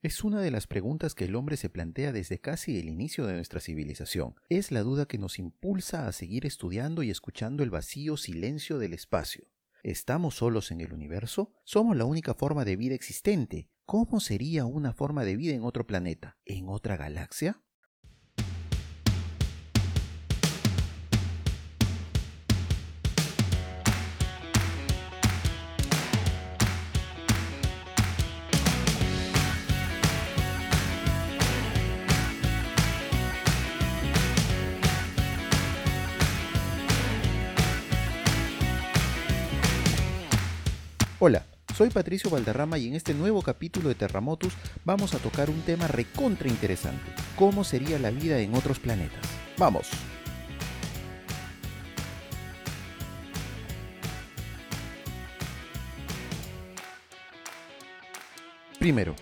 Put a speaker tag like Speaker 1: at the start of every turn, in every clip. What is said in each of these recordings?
Speaker 1: Es una de las preguntas que el hombre se plantea desde casi el inicio de nuestra civilización. Es la duda que nos impulsa a seguir estudiando y escuchando el vacío silencio del espacio. ¿Estamos solos en el universo? ¿Somos la única forma de vida existente? ¿Cómo sería una forma de vida en otro planeta? ¿En otra galaxia? Soy Patricio Valderrama y en este nuevo capítulo de Terramotus vamos a tocar un tema recontra interesante. ¿Cómo sería la vida en otros planetas? ¡Vamos! Primero,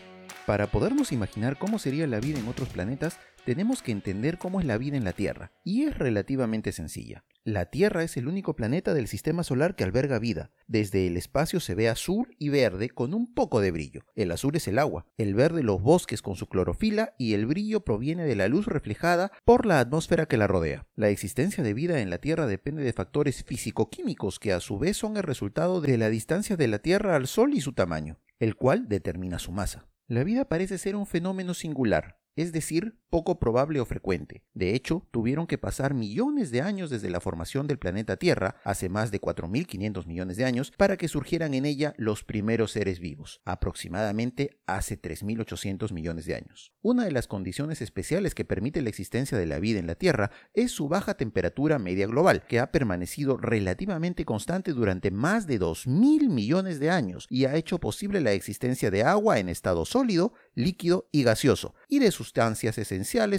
Speaker 1: para podernos imaginar cómo sería la vida en otros planetas, tenemos que entender cómo es la vida en la Tierra, y es relativamente sencilla. La Tierra es el único planeta del sistema solar que alberga vida. Desde el espacio se ve azul y verde con un poco de brillo. El azul es el agua, el verde los bosques con su clorofila y el brillo proviene de la luz reflejada por la atmósfera que la rodea. La existencia de vida en la Tierra depende de factores físico-químicos que a su vez son el resultado de la distancia de la Tierra al Sol y su tamaño, el cual determina su masa. La vida parece ser un fenómeno singular, es decir, poco probable o frecuente. De hecho, tuvieron que pasar millones de años desde la formación del planeta Tierra, hace más de 4.500 millones de años, para que surgieran en ella los primeros seres vivos, aproximadamente hace 3.800 millones de años. Una de las condiciones especiales que permite la existencia de la vida en la Tierra es su baja temperatura media global, que ha permanecido relativamente constante durante más de 2.000 millones de años y ha hecho posible la existencia de agua en estado sólido, líquido y gaseoso, y de sustancias esenciales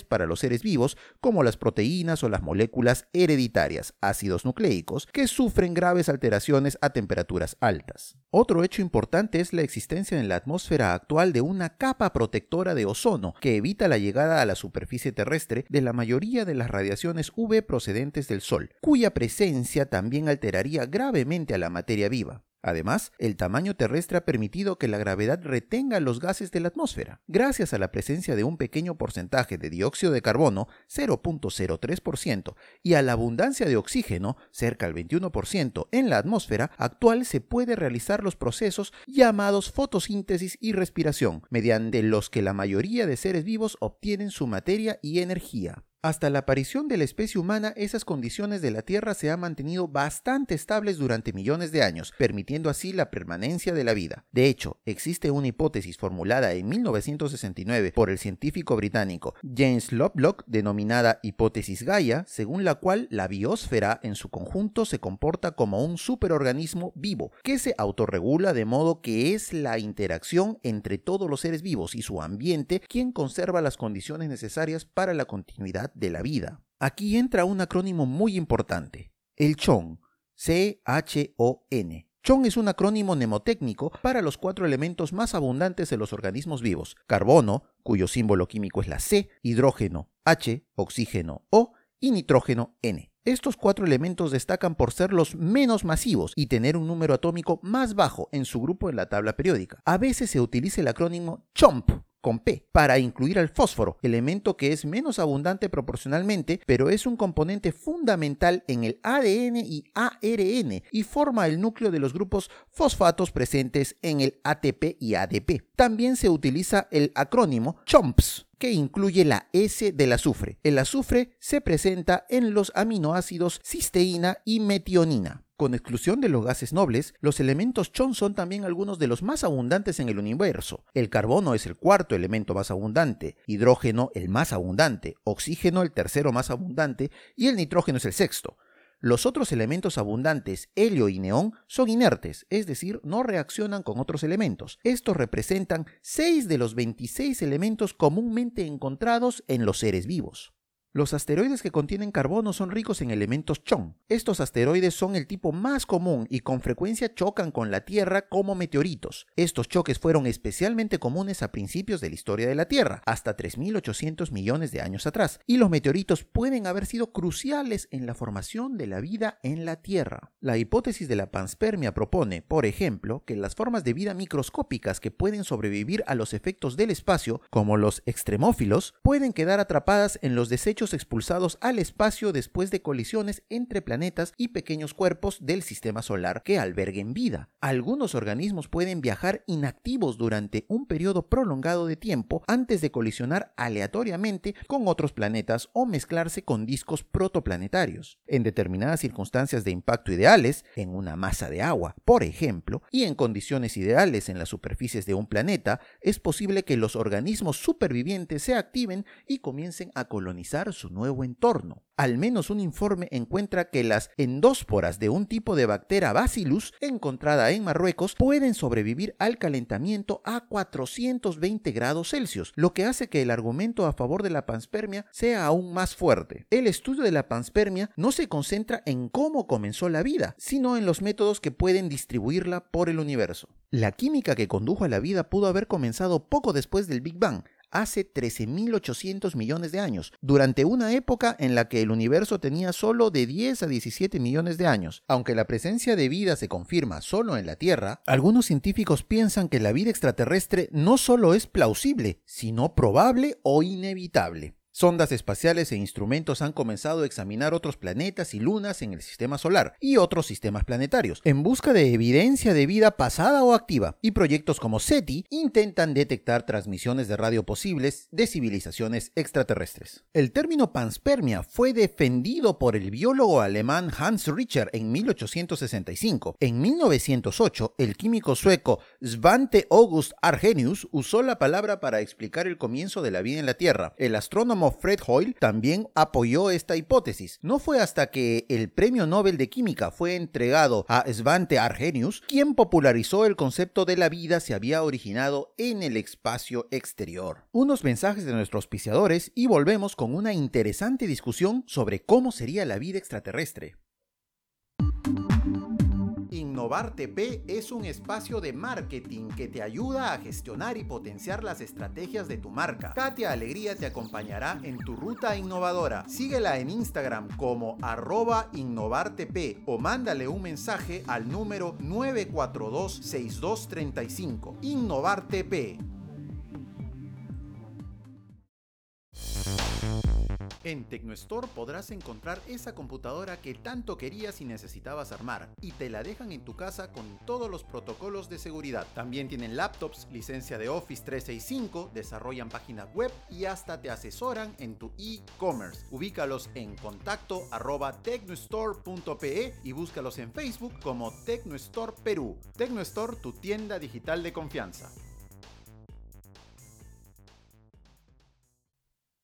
Speaker 1: para los seres vivos, como las proteínas o las moléculas hereditarias, ácidos nucleicos, que sufren graves alteraciones a temperaturas altas. Otro hecho importante es la existencia en la atmósfera actual de una capa protectora de ozono que evita la llegada a la superficie terrestre de la mayoría de las radiaciones UV procedentes del Sol, cuya presencia también alteraría gravemente a la materia viva. Además, el tamaño terrestre ha permitido que la gravedad retenga los gases de la atmósfera. Gracias a la presencia de un pequeño porcentaje de dióxido de carbono, 0.03%, y a la abundancia de oxígeno, cerca del 21%, en la atmósfera actual se puede realizar los procesos llamados fotosíntesis y respiración, mediante los que la mayoría de seres vivos obtienen su materia y energía. Hasta la aparición de la especie humana, esas condiciones de la Tierra se han mantenido bastante estables durante millones de años, permitiendo así la permanencia de la vida. De hecho, existe una hipótesis formulada en 1969 por el científico británico James Lovelock, denominada hipótesis Gaia, según la cual la biosfera en su conjunto se comporta como un superorganismo vivo, que se autorregula de modo que es la interacción entre todos los seres vivos y su ambiente quien conserva las condiciones necesarias para la continuidad de la vida. Aquí entra un acrónimo muy importante, el CHON, C-H-O-N. CHON es un acrónimo mnemotécnico para los cuatro elementos más abundantes de los organismos vivos, carbono, cuyo símbolo químico es la C, hidrógeno, H, oxígeno, O, y nitrógeno, N. Estos cuatro elementos destacan por ser los menos masivos y tener un número atómico más bajo en su grupo en la tabla periódica. A veces se utiliza el acrónimo CHOMP con P para incluir al fósforo, elemento que es menos abundante proporcionalmente, pero es un componente fundamental en el ADN y ARN y forma el núcleo de los grupos fosfatos presentes en el ATP y ADP. También se utiliza el acrónimo CHOMPS que incluye la S del azufre. El azufre se presenta en los aminoácidos cisteína y metionina. Con exclusión de los gases nobles, los elementos chon son también algunos de los más abundantes en el universo. El carbono es el cuarto elemento más abundante, hidrógeno el más abundante, oxígeno el tercero más abundante y el nitrógeno es el sexto. Los otros elementos abundantes, helio y neón, son inertes, es decir, no reaccionan con otros elementos. Estos representan 6 de los 26 elementos comúnmente encontrados en los seres vivos. Los asteroides que contienen carbono son ricos en elementos chon. Estos asteroides son el tipo más común y con frecuencia chocan con la Tierra como meteoritos. Estos choques fueron especialmente comunes a principios de la historia de la Tierra, hasta 3.800 millones de años atrás, y los meteoritos pueden haber sido cruciales en la formación de la vida en la Tierra. La hipótesis de la panspermia propone, por ejemplo, que las formas de vida microscópicas que pueden sobrevivir a los efectos del espacio, como los extremófilos, pueden quedar atrapadas en los desechos expulsados al espacio después de colisiones entre planetas y pequeños cuerpos del sistema solar que alberguen vida. Algunos organismos pueden viajar inactivos durante un periodo prolongado de tiempo antes de colisionar aleatoriamente con otros planetas o mezclarse con discos protoplanetarios. En determinadas circunstancias de impacto ideales, en una masa de agua, por ejemplo, y en condiciones ideales en las superficies de un planeta, es posible que los organismos supervivientes se activen y comiencen a colonizar su nuevo entorno. Al menos un informe encuentra que las endósporas de un tipo de bacteria Bacillus encontrada en Marruecos pueden sobrevivir al calentamiento a 420 grados Celsius, lo que hace que el argumento a favor de la panspermia sea aún más fuerte. El estudio de la panspermia no se concentra en cómo comenzó la vida, sino en los métodos que pueden distribuirla por el universo. La química que condujo a la vida pudo haber comenzado poco después del Big Bang, hace 13.800 millones de años, durante una época en la que el universo tenía solo de 10 a 17 millones de años. Aunque la presencia de vida se confirma solo en la Tierra, algunos científicos piensan que la vida extraterrestre no solo es plausible, sino probable o inevitable. Sondas espaciales e instrumentos han comenzado a examinar otros planetas y lunas en el sistema solar y otros sistemas planetarios, en busca de evidencia de vida pasada o activa, y proyectos como SETI intentan detectar transmisiones de radio posibles de civilizaciones extraterrestres. El término panspermia fue defendido por el biólogo alemán Hans Richter en 1865. En 1908, el químico sueco Svante August Arrhenius usó la palabra para explicar el comienzo de la vida en la Tierra. El astrónomo Fred Hoyle también apoyó esta hipótesis. No fue hasta que el Premio Nobel de Química fue entregado a Svante Arrhenius quien popularizó el concepto de la vida se había originado en el espacio exterior. Unos mensajes de nuestros auspiciadores y volvemos con una interesante discusión sobre cómo sería la vida extraterrestre. Innovar TP es un espacio de marketing que te ayuda a gestionar y potenciar las estrategias de tu marca. Katia Alegría te acompañará en tu ruta innovadora. Síguela en Instagram como arroba innovartp o mándale un mensaje al número 942-6235. Innovar TP. En Tecnostore podrás encontrar esa computadora que tanto querías y necesitabas armar, y te la dejan en tu casa con todos los protocolos de seguridad. También tienen laptops, licencia de Office 365, desarrollan páginas web y hasta te asesoran en tu e-commerce. Ubícalos en contacto arroba tecnostore.pe y búscalos en Facebook como Tecnostore Perú. Tecnostore, tu tienda digital de confianza.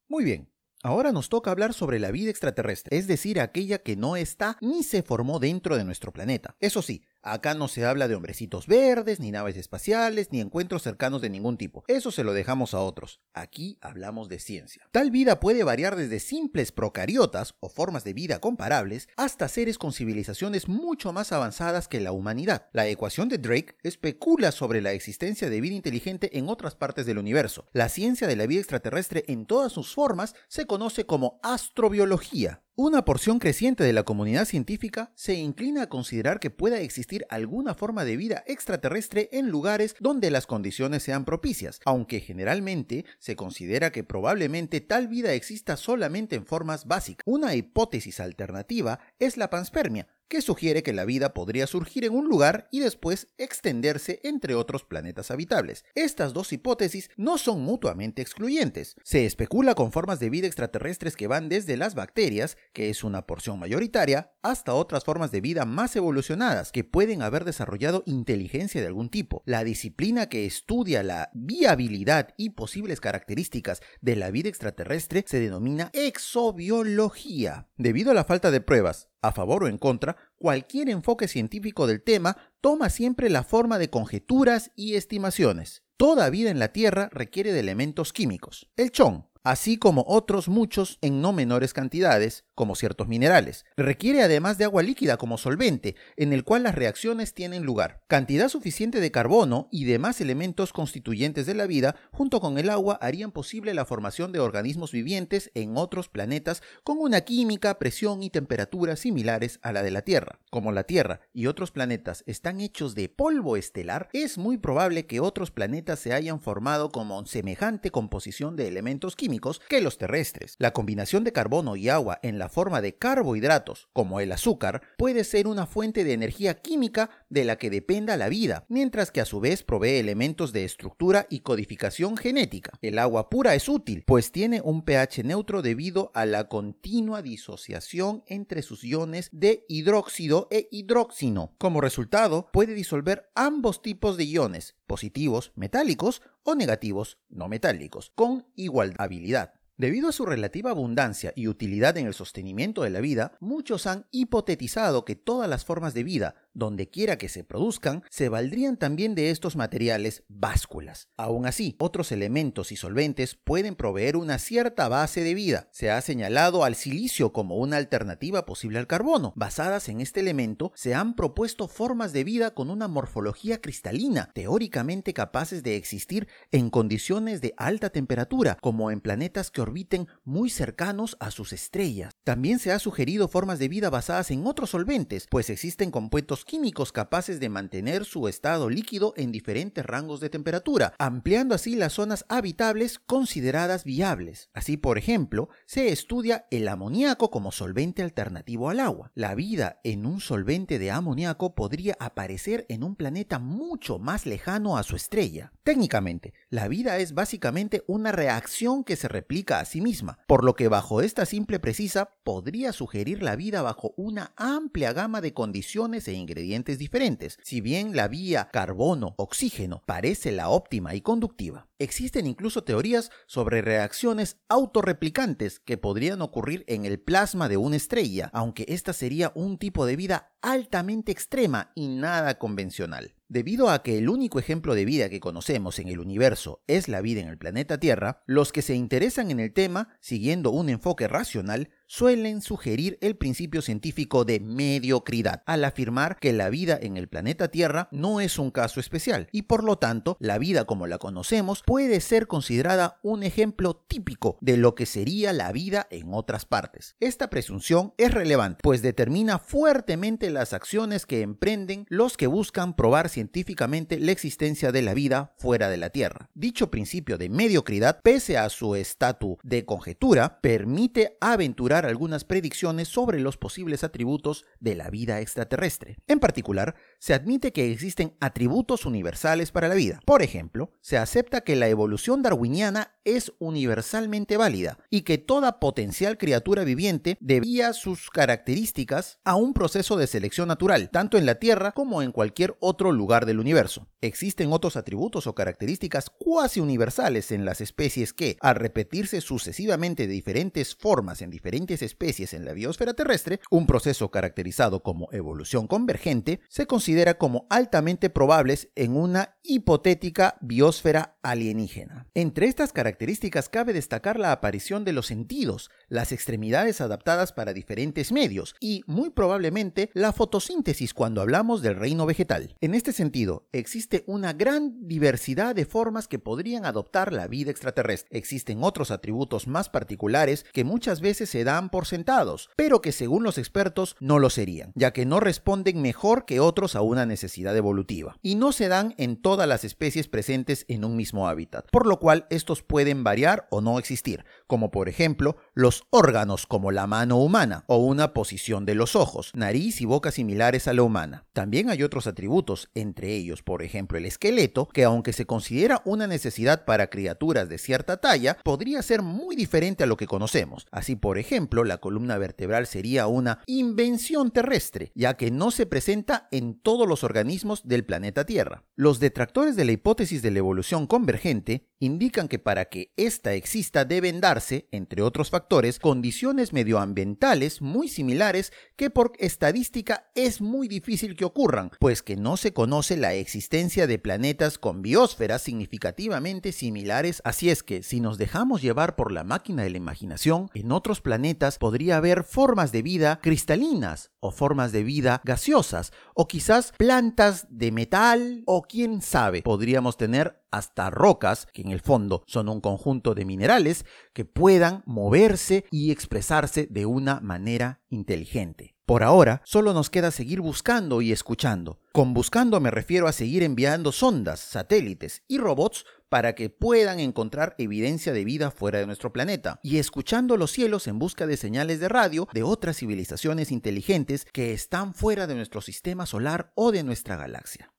Speaker 1: Muy bien, Ahora nos toca hablar sobre la vida extraterrestre, es decir, aquella que no está ni se formó dentro de nuestro planeta. Eso sí, Acá no se habla de hombrecitos verdes, ni naves espaciales, ni encuentros cercanos de ningún tipo. Eso se lo dejamos a otros. Aquí hablamos de ciencia. Tal vida puede variar desde simples procariotas o formas de vida comparables hasta seres con civilizaciones mucho más avanzadas que la humanidad. La ecuación de Drake especula sobre la existencia de vida inteligente en otras partes del universo. La ciencia de la vida extraterrestre en todas sus formas se conoce como astrobiología. Una porción creciente de la comunidad científica se inclina a considerar que pueda existir alguna forma de vida extraterrestre en lugares donde las condiciones sean propicias, aunque generalmente se considera que probablemente tal vida exista solamente en formas básicas. Una hipótesis alternativa es la panspermia, que sugiere que la vida podría surgir en un lugar y después extenderse entre otros planetas habitables. Estas dos hipótesis no son mutuamente excluyentes. Se especula con formas de vida extraterrestres que van desde las bacterias, que es una porción mayoritaria, hasta otras formas de vida más evolucionadas que pueden haber desarrollado inteligencia de algún tipo. La disciplina que estudia la viabilidad y posibles características de la vida extraterrestre se denomina exobiología. Debido a la falta de pruebas, a favor o en contra, cualquier enfoque científico del tema toma siempre la forma de conjeturas y estimaciones. Toda vida en la Tierra requiere de elementos químicos. El chon, así como otros muchos en no menores cantidades, como ciertos minerales. Requiere además de agua líquida como solvente, en el cual las reacciones tienen lugar. Cantidad suficiente de carbono y demás elementos constituyentes de la vida, junto con el agua, harían posible la formación de organismos vivientes en otros planetas con una química, presión y temperatura similares a la de la Tierra. Como la Tierra y otros planetas están hechos de polvo estelar, es muy probable que otros planetas se hayan formado como semejante composición de elementos químicos que los terrestres. La combinación de carbono y agua en la forma de carbohidratos, como el azúcar, puede ser una fuente de energía química de la que dependa la vida, mientras que a su vez provee elementos de estructura y codificación genética. El agua pura es útil, pues tiene un pH neutro debido a la continua disociación entre sus iones de hidróxido e hidróxino. Como resultado, puede disolver ambos tipos de iones, positivos metálicos o negativos no metálicos, con igual habilidad. Debido a su relativa abundancia y utilidad en el sostenimiento de la vida, muchos han hipotetizado que todas las formas de vida, donde quiera que se produzcan, se valdrían también de estos materiales básculas. Aún así, otros elementos y solventes pueden proveer una cierta base de vida. Se ha señalado al silicio como una alternativa posible al carbono. Basadas en este elemento, se han propuesto formas de vida con una morfología cristalina, teóricamente capaces de existir en condiciones de alta temperatura, como en planetas que orbiten muy cercanos a sus estrellas. También se ha sugerido formas de vida basadas en otros solventes, pues existen compuestos químicos capaces de mantener su estado líquido en diferentes rangos de temperatura, ampliando así las zonas habitables consideradas viables. Así, por ejemplo, se estudia el amoníaco como solvente alternativo al agua. La vida en un solvente de amoníaco podría aparecer en un planeta mucho más lejano a su estrella. Técnicamente, la vida es básicamente una reacción que se replica a sí misma, por lo que bajo esta simple precisa podría sugerir la vida bajo una amplia gama de condiciones e ingredientes diferentes, si bien la vía carbono-oxígeno parece la óptima y conductiva. Existen incluso teorías sobre reacciones autorreplicantes que podrían ocurrir en el plasma de una estrella, aunque esta sería un tipo de vida altamente extrema y nada convencional. Debido a que el único ejemplo de vida que conocemos en el universo es la vida en el planeta Tierra, los que se interesan en el tema, siguiendo un enfoque racional, suelen sugerir el principio científico de mediocridad, al afirmar que la vida en el planeta Tierra no es un caso especial y por lo tanto la vida como la conocemos puede ser considerada un ejemplo típico de lo que sería la vida en otras partes. Esta presunción es relevante, pues determina fuertemente las acciones que emprenden los que buscan probar científicamente la existencia de la vida fuera de la Tierra. Dicho principio de mediocridad, pese a su estatus de conjetura, permite aventurar algunas predicciones sobre los posibles atributos de la vida extraterrestre. En particular, se admite que existen atributos universales para la vida. Por ejemplo, se acepta que la evolución darwiniana es universalmente válida y que toda potencial criatura viviente debía sus características a un proceso de selección natural, tanto en la Tierra como en cualquier otro lugar del universo. Existen otros atributos o características cuasi universales en las especies que, al repetirse sucesivamente de diferentes formas en diferentes especies en la biosfera terrestre, un proceso caracterizado como evolución convergente, se considera como altamente probables en una hipotética biosfera alienígena. Entre estas características cabe destacar la aparición de los sentidos, las extremidades adaptadas para diferentes medios y, muy probablemente, la fotosíntesis cuando hablamos del reino vegetal. En este sentido, existe una gran diversidad de formas que podrían adoptar la vida extraterrestre. Existen otros atributos más particulares que muchas veces se dan por sentados, pero que según los expertos no lo serían, ya que no responden mejor que otros a una necesidad evolutiva, y no se dan en todas las especies presentes en un mismo hábitat, por lo cual estos pueden variar o no existir, como por ejemplo los órganos como la mano humana o una posición de los ojos, nariz y boca similares a la humana. También hay otros atributos, entre ellos por ejemplo el esqueleto, que aunque se considera una necesidad para criaturas de cierta talla, podría ser muy diferente a lo que conocemos. Así por ejemplo, la columna vertebral sería una invención terrestre, ya que no se presenta en todos los organismos del planeta Tierra. Los detractores de la hipótesis de la evolución convergente indican que para que ésta exista deben darse, entre otros factores, condiciones medioambientales muy similares que por estadística es muy difícil que ocurran, pues que no se conoce la existencia de planetas con biosferas significativamente similares, así es que si nos dejamos llevar por la máquina de la imaginación, en otros planetas podría haber formas de vida cristalinas o formas de vida gaseosas o quizás plantas de metal o quién sabe, podríamos tener hasta rocas, que en el fondo son un conjunto de minerales, que puedan moverse y expresarse de una manera inteligente. Por ahora, solo nos queda seguir buscando y escuchando. Con buscando me refiero a seguir enviando sondas, satélites y robots para que puedan encontrar evidencia de vida fuera de nuestro planeta, y escuchando los cielos en busca de señales de radio de otras civilizaciones inteligentes que están fuera de nuestro sistema solar o de nuestra galaxia.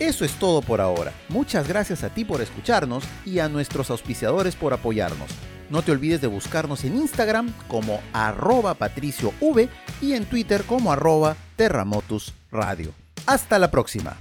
Speaker 1: Eso es todo por ahora. Muchas gracias a ti por escucharnos y a nuestros auspiciadores por apoyarnos. No te olvides de buscarnos en Instagram como arroba patriciov y en Twitter como arroba terramotus radio. Hasta la próxima.